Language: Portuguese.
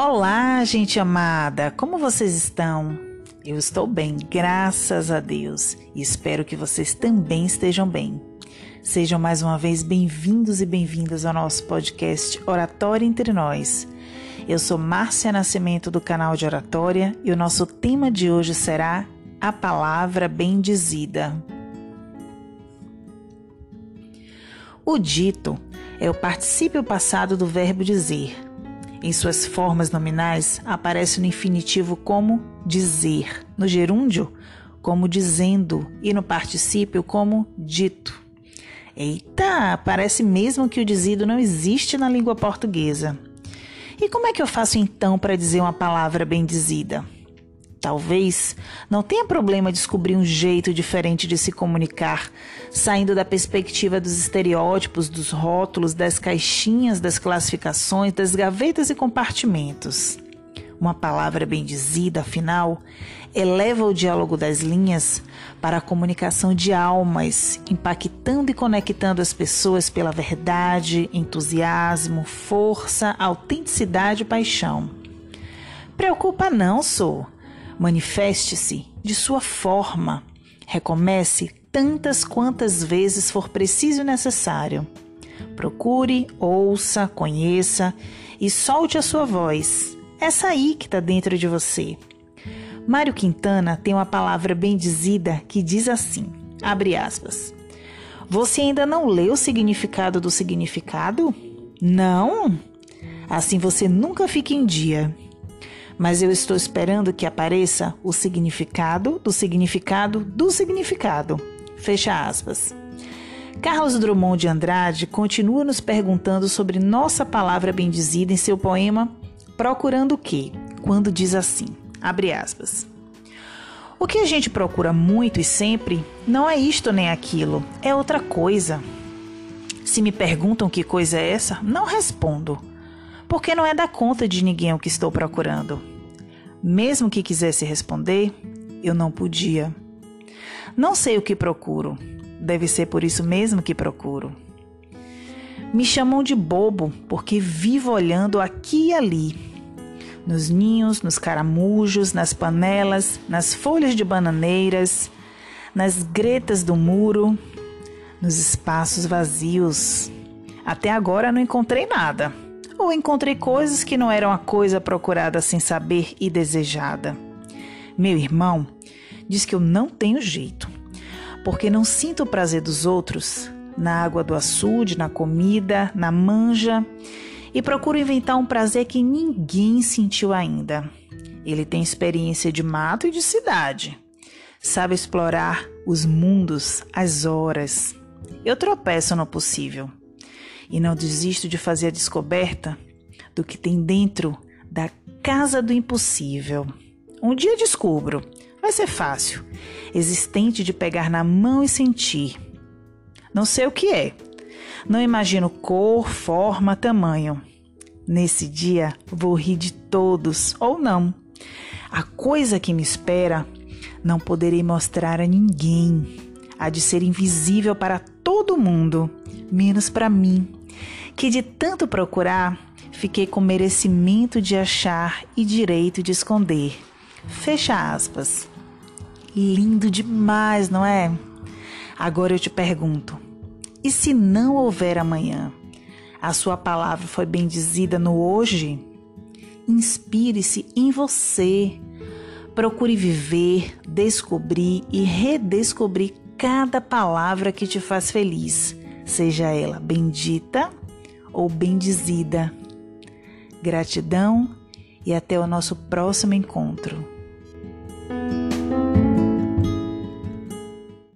Olá, gente amada, como vocês estão? Eu estou bem, graças a Deus, e espero que vocês também estejam bem. Sejam mais uma vez bem-vindos e bem-vindas ao nosso podcast Oratória Entre Nós. Eu sou Márcia Nascimento do canal de Oratória e o nosso tema de hoje será a palavra bendizida. O dito é o particípio passado do verbo dizer em suas formas nominais, aparece no infinitivo como dizer, no gerúndio, como dizendo e no particípio como dito. Eita, parece mesmo que o dizido não existe na língua portuguesa. E como é que eu faço então para dizer uma palavra bem dizida? Talvez não tenha problema descobrir um jeito diferente de se comunicar, saindo da perspectiva dos estereótipos, dos rótulos, das caixinhas, das classificações, das gavetas e compartimentos. Uma palavra bem dizida, afinal, eleva o diálogo das linhas para a comunicação de almas, impactando e conectando as pessoas pela verdade, entusiasmo, força, autenticidade e paixão. Preocupa não, sou. Manifeste-se de sua forma. Recomece tantas quantas vezes for preciso e necessário. Procure, ouça, conheça e solte a sua voz. Essa aí que está dentro de você. Mário Quintana tem uma palavra bem dizida que diz assim: abre aspas. Você ainda não leu o significado do significado? Não? Assim você nunca fica em dia mas eu estou esperando que apareça o significado do significado do significado. Fecha aspas. Carlos Drummond de Andrade continua nos perguntando sobre nossa palavra bendizida em seu poema Procurando o quê? Quando diz assim, abre aspas. O que a gente procura muito e sempre não é isto nem aquilo, é outra coisa. Se me perguntam que coisa é essa, não respondo porque não é da conta de ninguém o que estou procurando. Mesmo que quisesse responder, eu não podia. Não sei o que procuro. Deve ser por isso mesmo que procuro. Me chamam de bobo porque vivo olhando aqui e ali. Nos ninhos, nos caramujos, nas panelas, nas folhas de bananeiras, nas gretas do muro, nos espaços vazios. Até agora não encontrei nada ou encontrei coisas que não eram a coisa procurada sem saber e desejada. Meu irmão diz que eu não tenho jeito, porque não sinto o prazer dos outros na água do açude, na comida, na manja e procuro inventar um prazer que ninguém sentiu ainda. Ele tem experiência de mato e de cidade. Sabe explorar os mundos, as horas. Eu tropeço no possível e não desisto de fazer a descoberta do que tem dentro da casa do impossível. Um dia descubro, vai ser fácil, existente de pegar na mão e sentir. Não sei o que é, não imagino cor, forma, tamanho. Nesse dia vou rir de todos ou não. A coisa que me espera não poderei mostrar a ninguém. Há de ser invisível para todo mundo, menos para mim que de tanto procurar, fiquei com merecimento de achar e direito de esconder. Fecha aspas. Lindo demais, não é? Agora eu te pergunto: e se não houver amanhã? A sua palavra foi bendizida no hoje? Inspire-se em você. Procure viver, descobrir e redescobrir cada palavra que te faz feliz, seja ela bendita ou bendizida. Gratidão e até o nosso próximo encontro.